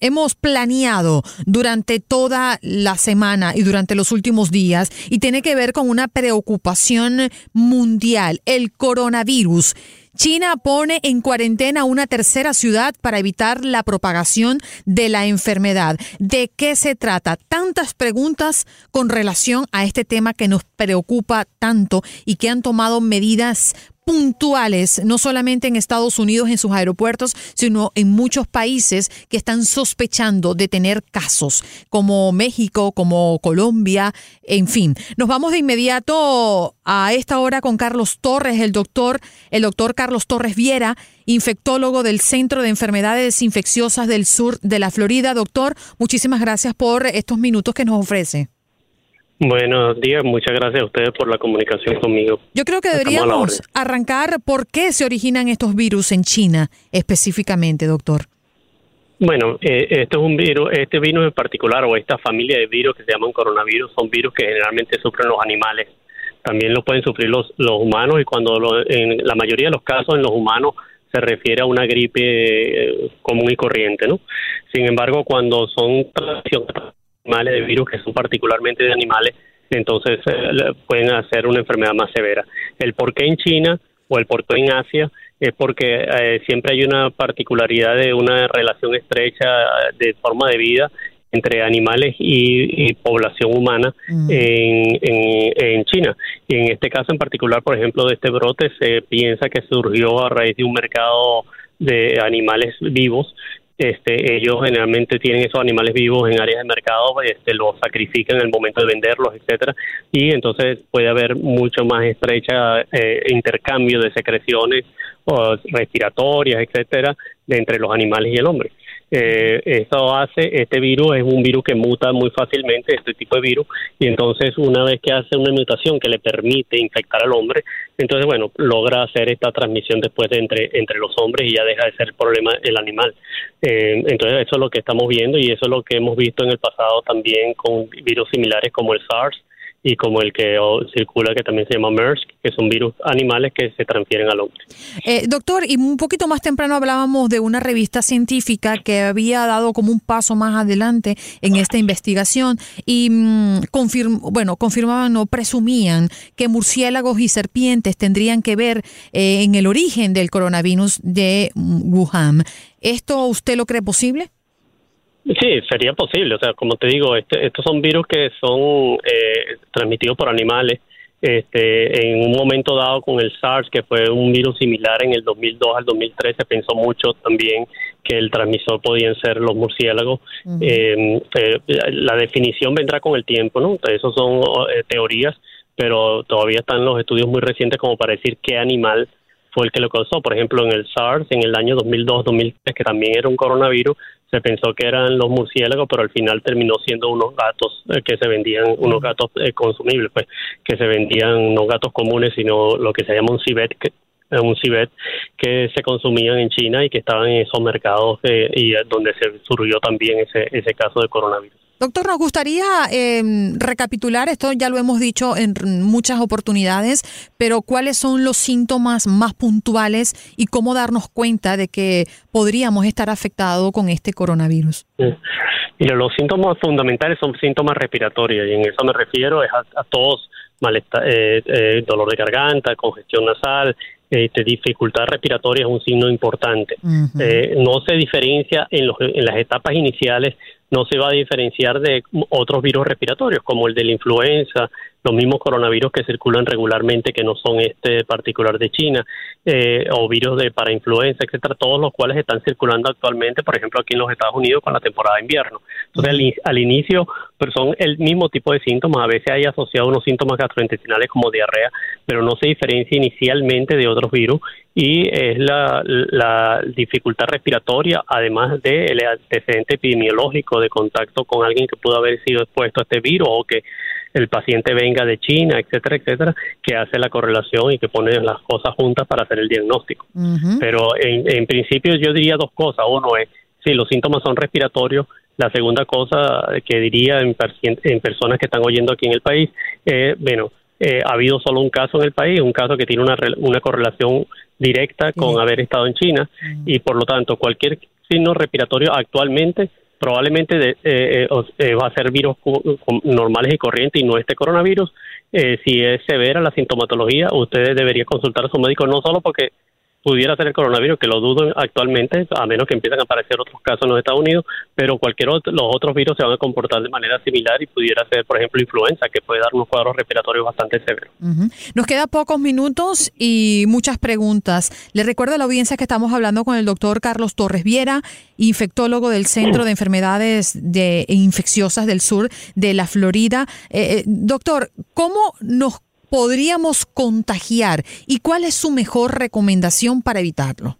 hemos planeado durante toda la semana y durante los últimos días y tiene que ver con una preocupación mundial, el coronavirus. China pone en cuarentena una tercera ciudad para evitar la propagación de la enfermedad. ¿De qué se trata? Tantas preguntas con relación a este tema que nos preocupa tanto y que han tomado medidas puntuales, no solamente en Estados Unidos en sus aeropuertos, sino en muchos países que están sospechando de tener casos, como México, como Colombia, en fin. Nos vamos de inmediato a esta hora con Carlos Torres, el doctor, el doctor Carlos Torres Viera, infectólogo del Centro de Enfermedades Infecciosas del Sur de la Florida. Doctor, muchísimas gracias por estos minutos que nos ofrece. Buenos días, muchas gracias a ustedes por la comunicación conmigo. Yo creo que deberíamos arrancar por qué se originan estos virus en China específicamente, doctor. Bueno, eh, este es un virus, este virus en particular o esta familia de virus que se llaman coronavirus son virus que generalmente sufren los animales. También lo pueden sufrir los, los humanos y cuando lo- en la mayoría de los casos en los humanos se refiere a una gripe eh, común y corriente, ¿no? Sin embargo, cuando son animales de virus que son particularmente de animales, entonces eh, pueden hacer una enfermedad más severa. El por qué en China o el por qué en Asia es porque eh, siempre hay una particularidad de una relación estrecha de forma de vida entre animales y, y población humana en, en, en China. Y en este caso en particular, por ejemplo, de este brote, se piensa que surgió a raíz de un mercado de animales vivos este, ellos generalmente tienen esos animales vivos en áreas de mercado, este, los sacrifican en el momento de venderlos, etcétera, y entonces puede haber mucho más estrecha eh, intercambio de secreciones o respiratorias, etcétera, entre los animales y el hombre. Eh, eso hace, este virus es un virus que muta muy fácilmente, este tipo de virus, y entonces una vez que hace una mutación que le permite infectar al hombre, entonces bueno, logra hacer esta transmisión después de entre, entre los hombres y ya deja de ser problema el animal. Eh, entonces eso es lo que estamos viendo y eso es lo que hemos visto en el pasado también con virus similares como el SARS y como el que circula que también se llama MERS, que son virus animales que se transfieren al hombre. Eh, doctor, y un poquito más temprano hablábamos de una revista científica que había dado como un paso más adelante en esta investigación y mm, confirm- bueno, confirmaban o presumían que murciélagos y serpientes tendrían que ver eh, en el origen del coronavirus de mm, Wuhan. ¿Esto usted lo cree posible? Sí, sería posible. O sea, como te digo, este, estos son virus que son eh, transmitidos por animales. Este, en un momento dado con el SARS, que fue un virus similar en el 2002 al 2003, se pensó mucho también que el transmisor podían ser los murciélagos. Eh, eh, la definición vendrá con el tiempo, ¿no? Esos son eh, teorías, pero todavía están los estudios muy recientes como para decir qué animal fue el que lo causó. Por ejemplo, en el SARS, en el año 2002-2003, que también era un coronavirus, se pensó que eran los murciélagos, pero al final terminó siendo unos gatos eh, que se vendían, unos gatos eh, consumibles, pues, que se vendían no gatos comunes, sino lo que se llama un civet, que, un cibet que se consumían en China y que estaban en esos mercados eh, y donde se surgió también ese, ese caso de coronavirus. Doctor, nos gustaría em, recapitular, esto ya lo hemos dicho en muchas oportunidades, pero cuáles son los síntomas más puntuales y cómo darnos cuenta de que podríamos estar afectados con este coronavirus. Mira, los síntomas fundamentales son síntomas respiratorios y en eso me refiero es a, todos malestar, eh, eh, dolor de garganta, congestión nasal, este, dificultad respiratoria es un signo importante. Eh, no se diferencia en, los, en las etapas iniciales no se va a diferenciar de otros virus respiratorios, como el de la influenza, los mismos coronavirus que circulan regularmente, que no son este particular de China, eh, o virus de para influenza, etcétera, todos los cuales están circulando actualmente, por ejemplo, aquí en los Estados Unidos con la temporada de invierno. Entonces, al, inicio, pero son el mismo tipo de síntomas, a veces hay asociado unos síntomas gastrointestinales como diarrea, pero no se diferencia inicialmente de otros virus y es la, la dificultad respiratoria, además del antecedente epidemiológico de contacto con alguien que pudo haber sido expuesto a este virus o que el paciente venga de China, etcétera, etcétera, que hace la correlación y que pone las cosas juntas para hacer el diagnóstico. Pero en, principio yo diría dos cosas. Uno es, si los síntomas son respiratorios, la segunda cosa que diría en, en personas que están oyendo aquí en el país, eh, bueno, eh, ha habido solo un caso en el país, un caso que tiene una, una correlación directa con haber estado en China y por lo tanto cualquier signo respiratorio actualmente probablemente de, eh, eh, eh, va a ser virus normales y corrientes y no este coronavirus. si es severa la sintomatología, ustedes deberían consultar a su médico no solo porque pudiera ser el coronavirus, que lo dudo actualmente, a menos que empiecen a aparecer otros casos en los Estados Unidos, pero cualquier otro, los otros virus se van a comportar de manera similar y pudiera ser, por ejemplo, influenza, que puede dar unos cuadros respiratorios bastante severos. Nos queda pocos minutos y muchas preguntas. Le recuerdo a la audiencia que estamos hablando con el doctor Carlos Torres Viera, infectólogo del Centro de Enfermedades de, Infecciosas del Sur de la Florida. Eh, eh, doctor, ¿cómo nos podríamos contagiar y cuál es su mejor recomendación para evitarlo?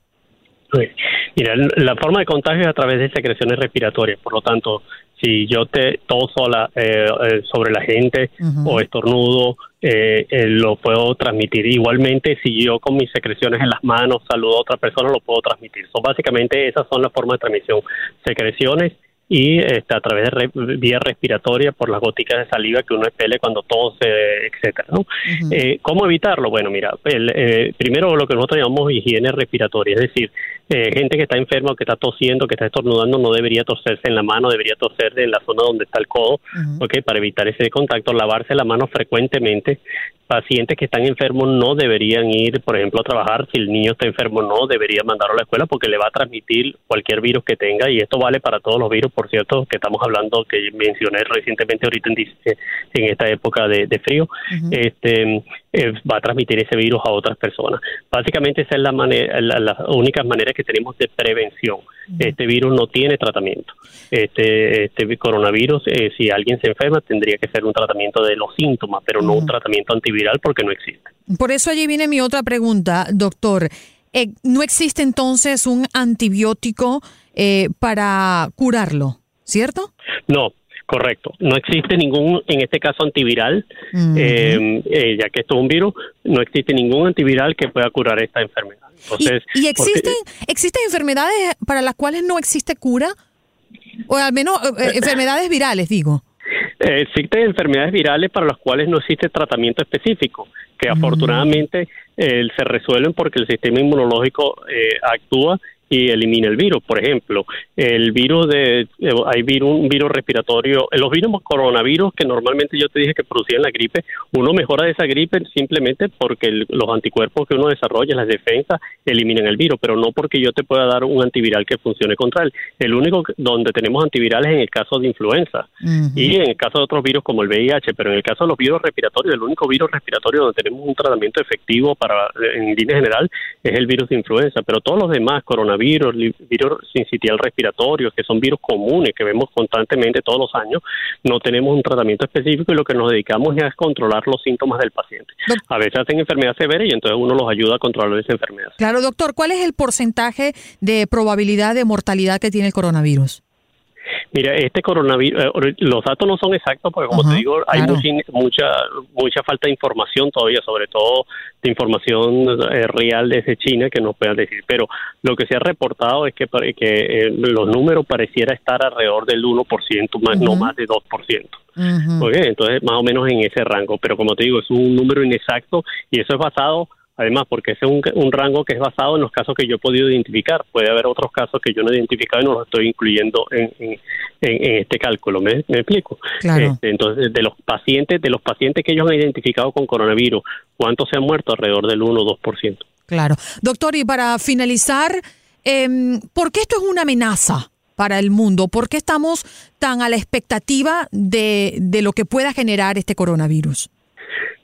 Mira, la forma de contagio es a través de secreciones respiratorias, por lo tanto, si yo te toso la, eh, eh, sobre la gente o estornudo, eh, lo puedo transmitir. Igualmente, si yo con mis secreciones en las manos saludo a otra persona, lo puedo transmitir. So, básicamente, esas son las formas de transmisión. Secreciones y este, a través de vía respiratoria por las goticas de saliva que uno expele cuando tose, etcétera. ¿no? eh, ¿Cómo evitarlo? Bueno, mira, el, eh, primero lo que nosotros llamamos higiene respiratoria, es decir, eh, gente que está enferma o que está tosiendo, que está estornudando, no debería toserse en la mano, debería toser en la zona donde está el codo, para evitar ese contacto, lavarse la mano frecuentemente. Pacientes que están enfermos no deberían ir, por ejemplo, a trabajar. Si el niño está enfermo, no debería mandarlo a la escuela porque le va a transmitir cualquier virus que tenga y esto vale para todos los virus, por cierto, que estamos hablando, que mencioné recientemente ahorita en, en esta época de, frío. Este eh, va a transmitir ese virus a otras personas. Básicamente esa es la, manera, la, única manera que tenemos de prevención. Este virus no tiene tratamiento. Este, este coronavirus, eh, si alguien se enferma, tendría que ser un tratamiento de los síntomas, pero no un tratamiento antiviral porque no existe. Por eso allí viene mi otra pregunta, doctor. Eh, ¿No existe entonces un antibiótico para curarlo, cierto? No, Correcto. No existe ningún, en este caso, antiviral, eh, eh, ya que esto es un virus, no existe ningún antiviral que pueda curar esta enfermedad. Entonces, ¿Y, existen, existen enfermedades para las cuales no existe cura? O al menos eh, enfermedades virales, digo. existen enfermedades virales para las cuales no existe tratamiento específico, que afortunadamente se resuelven porque el sistema inmunológico actúa y elimina el virus. Por ejemplo, el virus de, eh, hay virus, un virus respiratorio, los virus coronavirus que normalmente yo te dije que producían la gripe, uno mejora esa gripe simplemente porque los anticuerpos que uno desarrolla, las defensas, eliminan el virus, pero no porque yo te pueda dar un antiviral que funcione contra él. El único donde tenemos antivirales es en el caso de influenza y en el caso de otros virus como el VIH, pero en el caso de los virus respiratorios, el único virus respiratorio donde tenemos un tratamiento efectivo para en línea general es el virus de influenza, pero todos los demás coronavirus virus, virus sincitial respiratorio, que son virus comunes que vemos constantemente todos los años, no tenemos un tratamiento específico y lo que nos dedicamos es a controlar los síntomas del paciente. A veces hacen enfermedad severa y entonces uno los ayuda a controlar esa enfermedad. Claro, doctor, ¿cuál es el porcentaje de probabilidad de mortalidad que tiene el coronavirus? Mira, este coronavirus, eh, los datos no son exactos porque, como te digo, hay mucha, mucha, falta de información todavía, sobre todo de información eh, real desde China que nos puedan decir. Pero lo que se ha reportado es que, que eh, los números pareciera estar alrededor del 1%, más, no más de 2%. Entonces, más o menos en ese rango. Pero como te digo, es un número inexacto y eso es basado Además, porque ese es un, rango que es basado en los casos que yo he podido identificar. Puede haber otros casos que yo no he identificado y no los estoy incluyendo en, este cálculo. ¿Me, explico? Este, entonces, de los pacientes, de los pacientes que ellos han identificado con coronavirus, ¿cuántos se han muerto? Alrededor del 1 o 2%. Claro. Doctor, y para finalizar, eh, ¿por qué esto es una amenaza? para el mundo. ¿Por qué estamos tan a la expectativa de, de lo que pueda generar este coronavirus?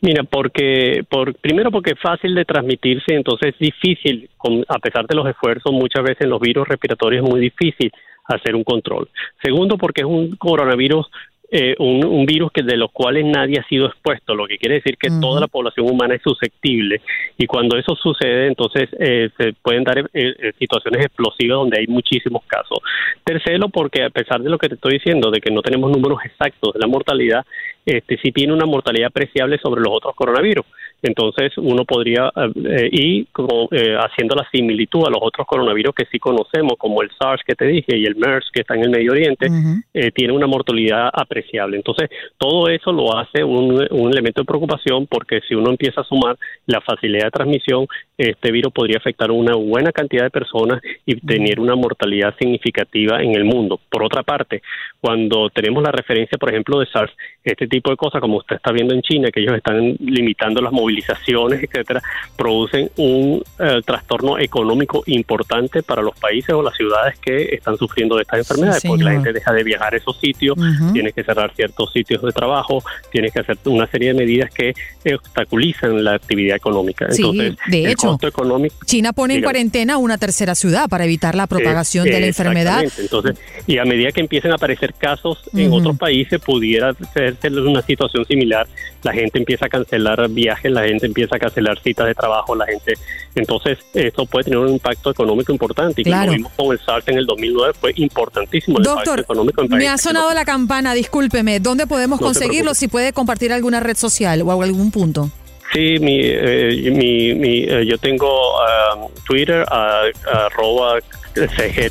Mira, porque por, primero porque es fácil de transmitirse, entonces es difícil, a pesar de los esfuerzos, muchas veces en los virus respiratorios es muy difícil hacer un control. Segundo, porque es un coronavirus eh, un, virus que de los cuales nadie ha sido expuesto, lo que quiere decir que toda la población humana es susceptible y cuando eso sucede entonces eh, se pueden dar eh, situaciones explosivas donde hay muchísimos casos. Tercero, porque a pesar de lo que te estoy diciendo, de que no tenemos números exactos de la mortalidad, este sí tiene una mortalidad apreciable sobre los otros coronavirus. Entonces uno podría eh, ir como, eh, haciendo la similitud a los otros coronavirus que sí conocemos, como el SARS que te dije y el MERS que está en el Medio Oriente, eh, tiene una mortalidad apreciable. Entonces todo eso lo hace un, un elemento de preocupación porque si uno empieza a sumar la facilidad de transmisión, este virus podría afectar a una buena cantidad de personas y tener una mortalidad significativa en el mundo. Por otra parte, cuando tenemos la referencia, por ejemplo, de SARS, este tipo de cosas, como usted está viendo en China, que ellos están limitando las movilizaciones, etcétera, producen un eh, trastorno económico importante para los países o las ciudades que están sufriendo de estas enfermedades, porque la gente deja de viajar a esos sitios, tiene que cerrar ciertos sitios de trabajo, tiene que hacer una serie de medidas que obstaculizan la actividad económica. Entonces, de hecho, económico, China pone en cuarentena una tercera ciudad para evitar la propagación de la enfermedad. Entonces, y a medida que empiecen a aparecer casos en otros países, pudiera ser una situación similar. La gente empieza a cancelar viajes, la gente empieza a cancelar citas de trabajo, la gente. Entonces, esto puede tener un impacto económico importante. Y como vimos con el SARS en el 2009, fue importantísimo el Doctor, impacto económico en Me ha sonado la campana, discúlpeme. ¿Dónde podemos conseguirlo? Si puede compartir alguna red social o algún punto. Sí, mi, eh, mi, mi eh, yo tengo um, Twitter, arroba CG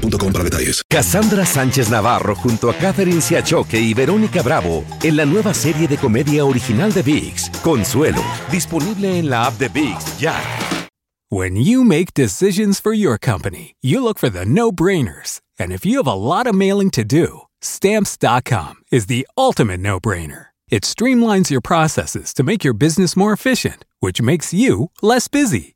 para detalles. Cassandra Sánchez Navarro junto a Catherine Siachoque y Verónica Bravo en la nueva serie de comedia original de VIX, Consuelo, disponible en la app de VIX ya. When you make decisions for your company, you look for the no-brainers. And if you have a lot of mailing to do, stamps.com is the ultimate no-brainer. It streamlines your processes to make your business more efficient, which makes you less busy.